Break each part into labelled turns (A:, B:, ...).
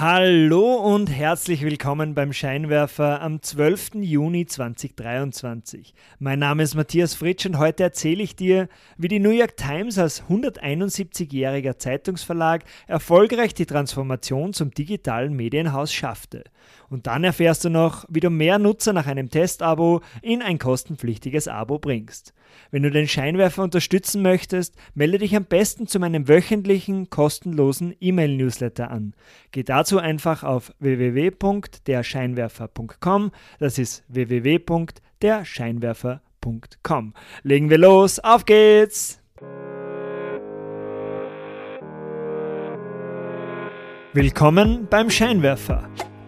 A: Hallo und herzlich willkommen beim Scheinwerfer am 12. Juni 2023. Mein Name ist Matthias Fritsch und heute erzähle ich dir, wie die New York Times als 171-jähriger Zeitungsverlag erfolgreich die Transformation zum digitalen Medienhaus schaffte. Und dann erfährst du noch, wie du mehr Nutzer nach einem Testabo in ein kostenpflichtiges Abo bringst. Wenn du den Scheinwerfer unterstützen möchtest, melde dich am besten zu meinem wöchentlichen kostenlosen E-Mail-Newsletter an. Geh dazu einfach auf www.derscheinwerfer.com. Das ist www.derscheinwerfer.com. Legen wir los, auf geht's! Willkommen beim Scheinwerfer.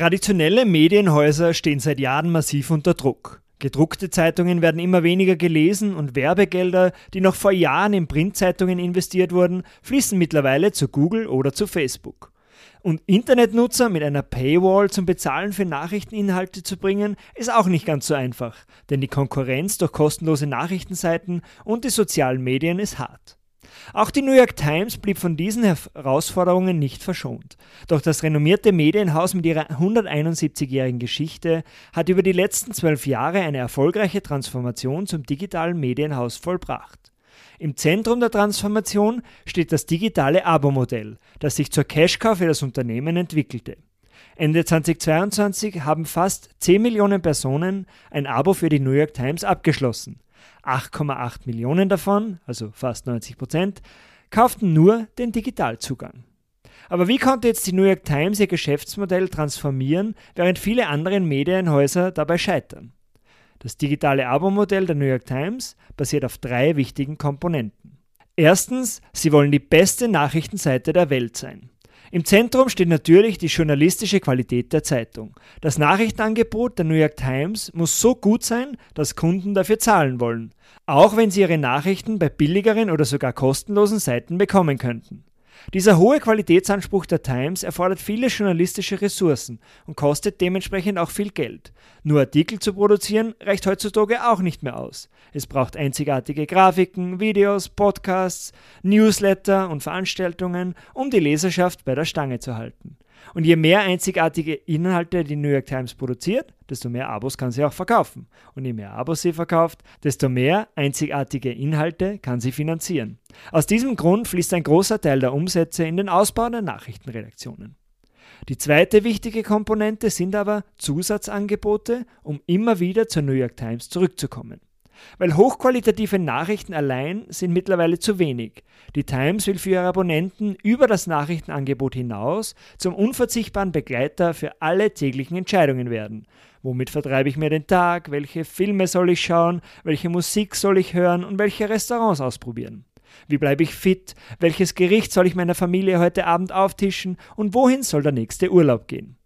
A: Traditionelle Medienhäuser stehen seit Jahren massiv unter Druck. Gedruckte Zeitungen werden immer weniger gelesen und Werbegelder, die noch vor Jahren in Printzeitungen investiert wurden, fließen mittlerweile zu Google oder zu Facebook. Und Internetnutzer mit einer Paywall zum Bezahlen für Nachrichteninhalte zu bringen, ist auch nicht ganz so einfach, denn die Konkurrenz durch kostenlose Nachrichtenseiten und die sozialen Medien ist hart. Auch die New York Times blieb von diesen Herausforderungen nicht verschont. Doch das renommierte Medienhaus mit ihrer 171-jährigen Geschichte hat über die letzten zwölf Jahre eine erfolgreiche Transformation zum digitalen Medienhaus vollbracht. Im Zentrum der Transformation steht das digitale Abo-Modell, das sich zur Cash-Cow für das Unternehmen entwickelte. Ende 2022 haben fast 10 Millionen Personen ein Abo für die New York Times abgeschlossen. 8,8 Millionen davon, also fast 90 Prozent, kauften nur den Digitalzugang. Aber wie konnte jetzt die New York Times ihr Geschäftsmodell transformieren, während viele andere Medienhäuser dabei scheitern? Das digitale Abo-Modell der New York Times basiert auf drei wichtigen Komponenten. Erstens, sie wollen die beste Nachrichtenseite der Welt sein. Im Zentrum steht natürlich die journalistische Qualität der Zeitung. Das Nachrichtenangebot der New York Times muss so gut sein, dass Kunden dafür zahlen wollen, auch wenn sie ihre Nachrichten bei billigeren oder sogar kostenlosen Seiten bekommen könnten. Dieser hohe Qualitätsanspruch der Times erfordert viele journalistische Ressourcen und kostet dementsprechend auch viel Geld. Nur Artikel zu produzieren reicht heutzutage auch nicht mehr aus. Es braucht einzigartige Grafiken, Videos, Podcasts, Newsletter und Veranstaltungen, um die Leserschaft bei der Stange zu halten. Und je mehr einzigartige Inhalte die New York Times produziert, desto mehr Abos kann sie auch verkaufen. Und je mehr Abos sie verkauft, desto mehr einzigartige Inhalte kann sie finanzieren. Aus diesem Grund fließt ein großer Teil der Umsätze in den Ausbau der Nachrichtenredaktionen. Die zweite wichtige Komponente sind aber Zusatzangebote, um immer wieder zur New York Times zurückzukommen. Weil hochqualitative Nachrichten allein sind mittlerweile zu wenig. Die Times will für ihre Abonnenten über das Nachrichtenangebot hinaus zum unverzichtbaren Begleiter für alle täglichen Entscheidungen werden. Womit vertreibe ich mir den Tag? Welche Filme soll ich schauen? Welche Musik soll ich hören? Und welche Restaurants ausprobieren? Wie bleibe ich fit? Welches Gericht soll ich meiner Familie heute Abend auftischen? Und wohin soll der nächste Urlaub gehen?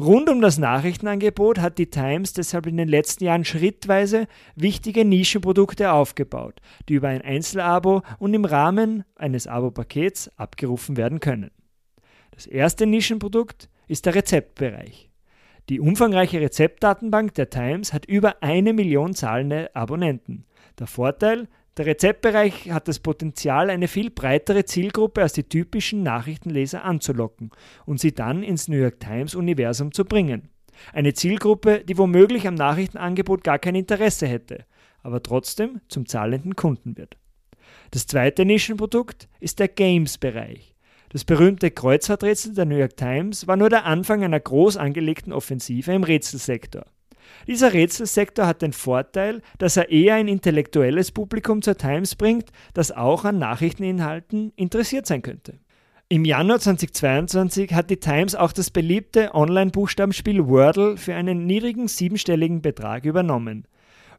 A: Rund um das Nachrichtenangebot hat die Times deshalb in den letzten Jahren schrittweise wichtige Nischenprodukte aufgebaut, die über ein Einzelabo und im Rahmen eines Abo-Pakets abgerufen werden können. Das erste Nischenprodukt ist der Rezeptbereich. Die umfangreiche Rezeptdatenbank der Times hat über eine Million zahlende Abonnenten. Der Vorteil, der Rezeptbereich hat das Potenzial, eine viel breitere Zielgruppe als die typischen Nachrichtenleser anzulocken und sie dann ins New York Times-Universum zu bringen. Eine Zielgruppe, die womöglich am Nachrichtenangebot gar kein Interesse hätte, aber trotzdem zum zahlenden Kunden wird. Das zweite Nischenprodukt ist der Games-Bereich. Das berühmte Kreuzworträtsel der New York Times war nur der Anfang einer groß angelegten Offensive im Rätselsektor. Dieser Rätselsektor hat den Vorteil, dass er eher ein intellektuelles Publikum zur Times bringt, das auch an Nachrichteninhalten interessiert sein könnte. Im Januar 2022 hat die Times auch das beliebte Online-Buchstabenspiel Wordle für einen niedrigen siebenstelligen Betrag übernommen.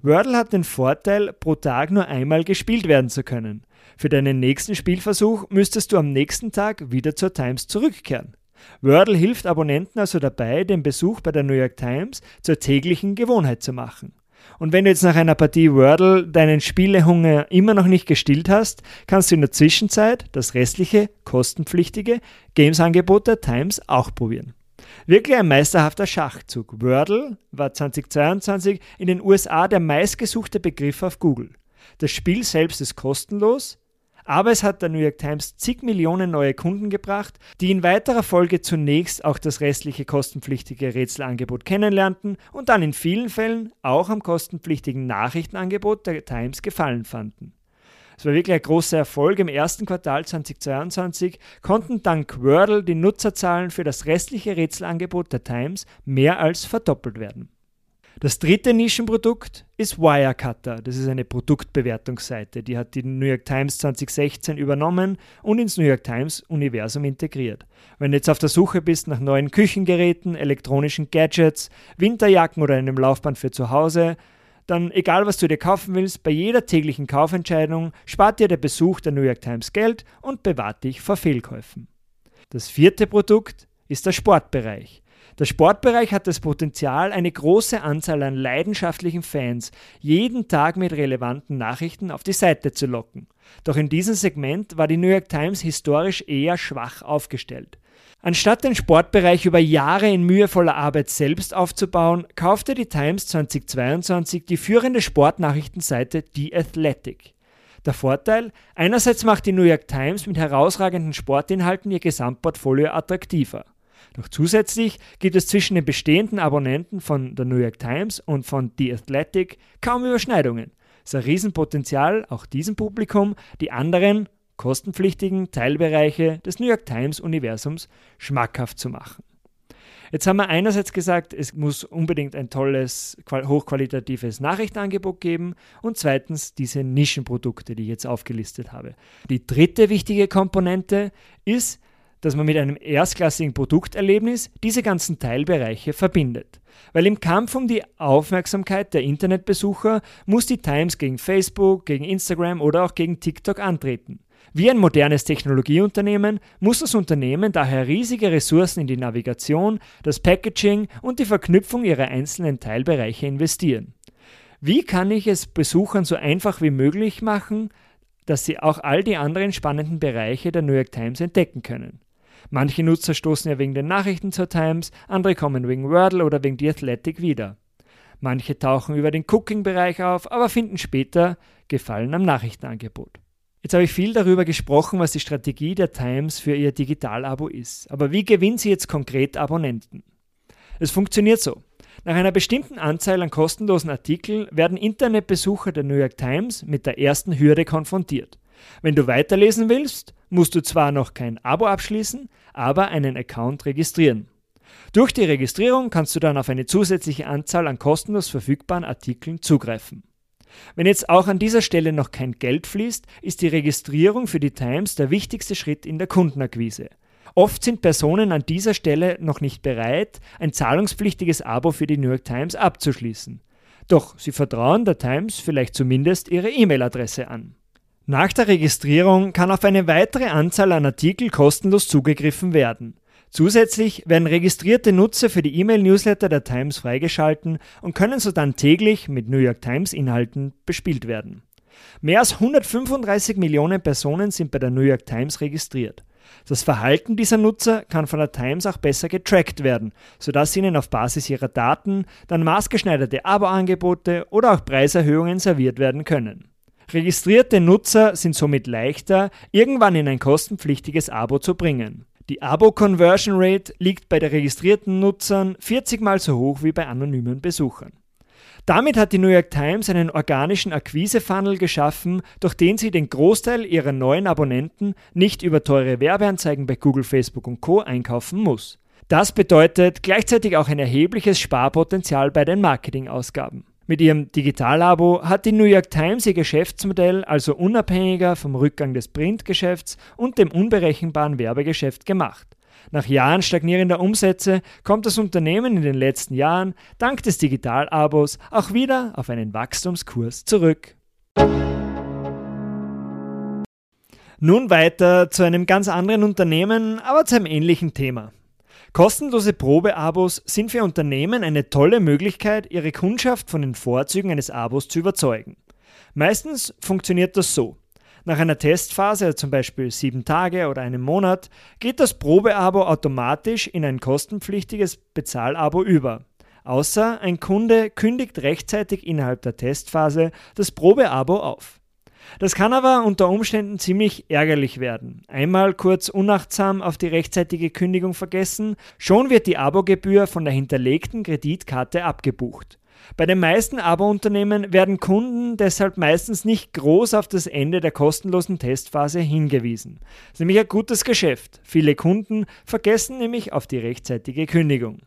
A: Wordle hat den Vorteil, pro Tag nur einmal gespielt werden zu können. Für deinen nächsten Spielversuch müsstest du am nächsten Tag wieder zur Times zurückkehren. Wordle hilft Abonnenten also dabei, den Besuch bei der New York Times zur täglichen Gewohnheit zu machen. Und wenn du jetzt nach einer Partie Wordle deinen Spielehunger immer noch nicht gestillt hast, kannst du in der Zwischenzeit das restliche, kostenpflichtige Games-Angebot der Times auch probieren. Wirklich ein meisterhafter Schachzug. Wordle war 2022 in den USA der meistgesuchte Begriff auf Google. Das Spiel selbst ist kostenlos, aber es hat der New York Times zig Millionen neue Kunden gebracht, die in weiterer Folge zunächst auch das restliche kostenpflichtige Rätselangebot kennenlernten und dann in vielen Fällen auch am kostenpflichtigen Nachrichtenangebot der Times gefallen fanden. Es war wirklich ein großer Erfolg. Im ersten Quartal 2022 konnten dank Wordle die Nutzerzahlen für das restliche Rätselangebot der Times mehr als verdoppelt werden. Das dritte Nischenprodukt ist Wirecutter. Das ist eine Produktbewertungsseite. Die hat die New York Times 2016 übernommen und ins New York Times Universum integriert. Wenn du jetzt auf der Suche bist nach neuen Küchengeräten, elektronischen Gadgets, Winterjacken oder einem Laufband für zu Hause, dann egal was du dir kaufen willst, bei jeder täglichen Kaufentscheidung spart dir der Besuch der New York Times Geld und bewahrt dich vor Fehlkäufen. Das vierte Produkt ist der Sportbereich. Der Sportbereich hat das Potenzial, eine große Anzahl an leidenschaftlichen Fans jeden Tag mit relevanten Nachrichten auf die Seite zu locken. Doch in diesem Segment war die New York Times historisch eher schwach aufgestellt. Anstatt den Sportbereich über Jahre in mühevoller Arbeit selbst aufzubauen, kaufte die Times 2022 die führende Sportnachrichtenseite The Athletic. Der Vorteil? Einerseits macht die New York Times mit herausragenden Sportinhalten ihr Gesamtportfolio attraktiver. Doch zusätzlich gibt es zwischen den bestehenden Abonnenten von der New York Times und von The Athletic kaum Überschneidungen. Es ist ein Riesenpotenzial, auch diesem Publikum die anderen kostenpflichtigen Teilbereiche des New York Times Universums schmackhaft zu machen. Jetzt haben wir einerseits gesagt, es muss unbedingt ein tolles, hochqualitatives Nachrichtenangebot geben und zweitens diese Nischenprodukte, die ich jetzt aufgelistet habe. Die dritte wichtige Komponente ist, dass man mit einem erstklassigen Produkterlebnis diese ganzen Teilbereiche verbindet. Weil im Kampf um die Aufmerksamkeit der Internetbesucher muss die Times gegen Facebook, gegen Instagram oder auch gegen TikTok antreten. Wie ein modernes Technologieunternehmen muss das Unternehmen daher riesige Ressourcen in die Navigation, das Packaging und die Verknüpfung ihrer einzelnen Teilbereiche investieren. Wie kann ich es Besuchern so einfach wie möglich machen, dass sie auch all die anderen spannenden Bereiche der New York Times entdecken können? Manche Nutzer stoßen ja wegen den Nachrichten zur Times, andere kommen wegen Wordle oder wegen The Athletic wieder. Manche tauchen über den Cooking-Bereich auf, aber finden später Gefallen am Nachrichtenangebot. Jetzt habe ich viel darüber gesprochen, was die Strategie der Times für ihr Digital-Abo ist. Aber wie gewinnt sie jetzt konkret Abonnenten? Es funktioniert so. Nach einer bestimmten Anzahl an kostenlosen Artikeln werden Internetbesucher der New York Times mit der ersten Hürde konfrontiert. Wenn du weiterlesen willst, musst du zwar noch kein Abo abschließen, aber einen Account registrieren. Durch die Registrierung kannst du dann auf eine zusätzliche Anzahl an kostenlos verfügbaren Artikeln zugreifen. Wenn jetzt auch an dieser Stelle noch kein Geld fließt, ist die Registrierung für die Times der wichtigste Schritt in der Kundenakquise. Oft sind Personen an dieser Stelle noch nicht bereit, ein zahlungspflichtiges Abo für die New York Times abzuschließen. Doch sie vertrauen der Times vielleicht zumindest ihre E-Mail-Adresse an. Nach der Registrierung kann auf eine weitere Anzahl an Artikel kostenlos zugegriffen werden. Zusätzlich werden registrierte Nutzer für die E-Mail-Newsletter der Times freigeschalten und können so dann täglich mit New York Times-Inhalten bespielt werden. Mehr als 135 Millionen Personen sind bei der New York Times registriert. Das Verhalten dieser Nutzer kann von der Times auch besser getrackt werden, sodass ihnen auf Basis ihrer Daten dann maßgeschneiderte Abo-Angebote oder auch Preiserhöhungen serviert werden können. Registrierte Nutzer sind somit leichter, irgendwann in ein kostenpflichtiges Abo zu bringen. Die Abo-Conversion Rate liegt bei den registrierten Nutzern 40 mal so hoch wie bei anonymen Besuchern. Damit hat die New York Times einen organischen Akquise-Funnel geschaffen, durch den sie den Großteil ihrer neuen Abonnenten nicht über teure Werbeanzeigen bei Google, Facebook und Co. einkaufen muss. Das bedeutet gleichzeitig auch ein erhebliches Sparpotenzial bei den Marketingausgaben. Mit ihrem Digital-Abo hat die New York Times ihr Geschäftsmodell also unabhängiger vom Rückgang des Printgeschäfts und dem unberechenbaren Werbegeschäft gemacht. Nach Jahren stagnierender Umsätze kommt das Unternehmen in den letzten Jahren dank des Digitalabos auch wieder auf einen Wachstumskurs zurück. Nun weiter zu einem ganz anderen Unternehmen, aber zu einem ähnlichen Thema. Kostenlose Probeabos sind für Unternehmen eine tolle Möglichkeit, ihre Kundschaft von den Vorzügen eines Abos zu überzeugen. Meistens funktioniert das so. Nach einer Testphase, zum Beispiel sieben Tage oder einem Monat, geht das Probeabo automatisch in ein kostenpflichtiges Bezahlabo über. Außer ein Kunde kündigt rechtzeitig innerhalb der Testphase das Probeabo auf. Das kann aber unter Umständen ziemlich ärgerlich werden. Einmal kurz unachtsam auf die rechtzeitige Kündigung vergessen, schon wird die Abogebühr von der hinterlegten Kreditkarte abgebucht. Bei den meisten Abo-Unternehmen werden Kunden deshalb meistens nicht groß auf das Ende der kostenlosen Testphase hingewiesen. Das ist nämlich ein gutes Geschäft. Viele Kunden vergessen nämlich auf die rechtzeitige Kündigung.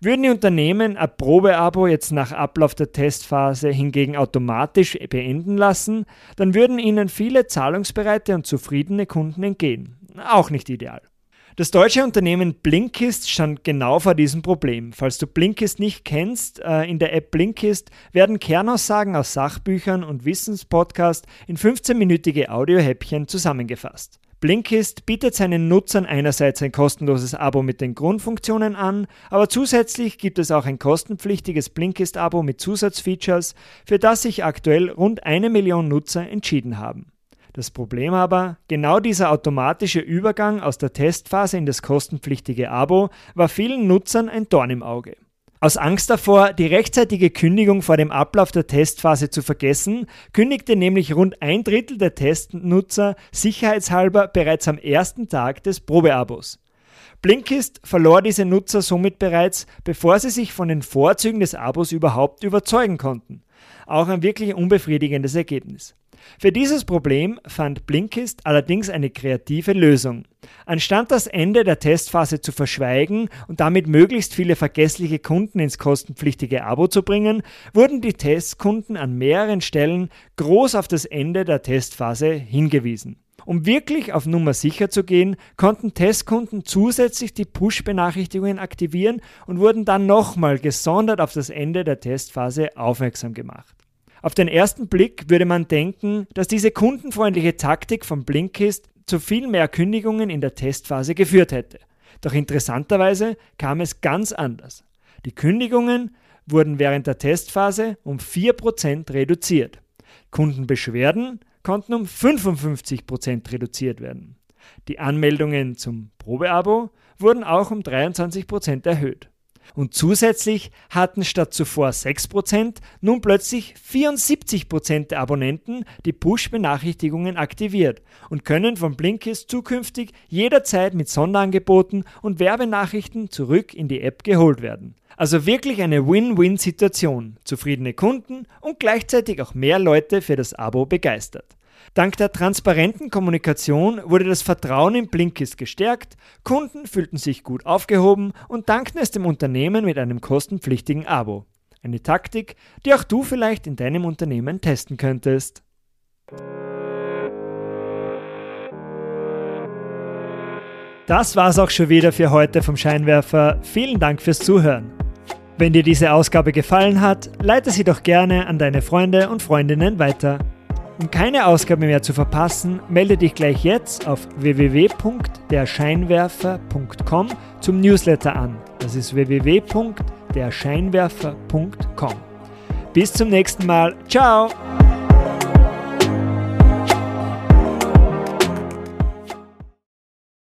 A: Würden die Unternehmen ein Probeabo jetzt nach Ablauf der Testphase hingegen automatisch beenden lassen, dann würden ihnen viele zahlungsbereite und zufriedene Kunden entgehen. Auch nicht ideal. Das deutsche Unternehmen Blinkist stand genau vor diesem Problem. Falls du Blinkist nicht kennst, äh, in der App Blinkist werden Kernaussagen aus Sachbüchern und Wissenspodcasts in 15-minütige Audiohäppchen zusammengefasst. Blinkist bietet seinen Nutzern einerseits ein kostenloses Abo mit den Grundfunktionen an, aber zusätzlich gibt es auch ein kostenpflichtiges Blinkist-Abo mit Zusatzfeatures, für das sich aktuell rund eine Million Nutzer entschieden haben. Das Problem aber, genau dieser automatische Übergang aus der Testphase in das kostenpflichtige Abo war vielen Nutzern ein Dorn im Auge. Aus Angst davor, die rechtzeitige Kündigung vor dem Ablauf der Testphase zu vergessen, kündigte nämlich rund ein Drittel der Testnutzer sicherheitshalber bereits am ersten Tag des Probeabos. Blinkist verlor diese Nutzer somit bereits, bevor sie sich von den Vorzügen des Abos überhaupt überzeugen konnten. Auch ein wirklich unbefriedigendes Ergebnis. Für dieses Problem fand Blinkist allerdings eine kreative Lösung. Anstatt das Ende der Testphase zu verschweigen und damit möglichst viele vergessliche Kunden ins kostenpflichtige Abo zu bringen, wurden die Testkunden an mehreren Stellen groß auf das Ende der Testphase hingewiesen. Um wirklich auf Nummer sicher zu gehen, konnten Testkunden zusätzlich die Push-Benachrichtigungen aktivieren und wurden dann nochmal gesondert auf das Ende der Testphase aufmerksam gemacht. Auf den ersten Blick würde man denken, dass diese kundenfreundliche Taktik von Blinkist zu viel mehr Kündigungen in der Testphase geführt hätte. Doch interessanterweise kam es ganz anders. Die Kündigungen wurden während der Testphase um 4% reduziert. Kundenbeschwerden konnten um 55% reduziert werden. Die Anmeldungen zum Probeabo wurden auch um 23% erhöht. Und zusätzlich hatten statt zuvor 6% nun plötzlich 74% der Abonnenten die Push-Benachrichtigungen aktiviert und können von Blinkist zukünftig jederzeit mit Sonderangeboten und Werbenachrichten zurück in die App geholt werden. Also wirklich eine Win-Win-Situation. Zufriedene Kunden und gleichzeitig auch mehr Leute für das Abo begeistert. Dank der transparenten Kommunikation wurde das Vertrauen in Blinkist gestärkt, Kunden fühlten sich gut aufgehoben und dankten es dem Unternehmen mit einem kostenpflichtigen Abo. Eine Taktik, die auch du vielleicht in deinem Unternehmen testen könntest. Das war's auch schon wieder für heute vom Scheinwerfer. Vielen Dank fürs Zuhören. Wenn dir diese Ausgabe gefallen hat, leite sie doch gerne an deine Freunde und Freundinnen weiter. Um keine Ausgabe mehr zu verpassen, melde dich gleich jetzt auf www.derscheinwerfer.com zum Newsletter an. Das ist www.derscheinwerfer.com. Bis zum nächsten Mal. Ciao!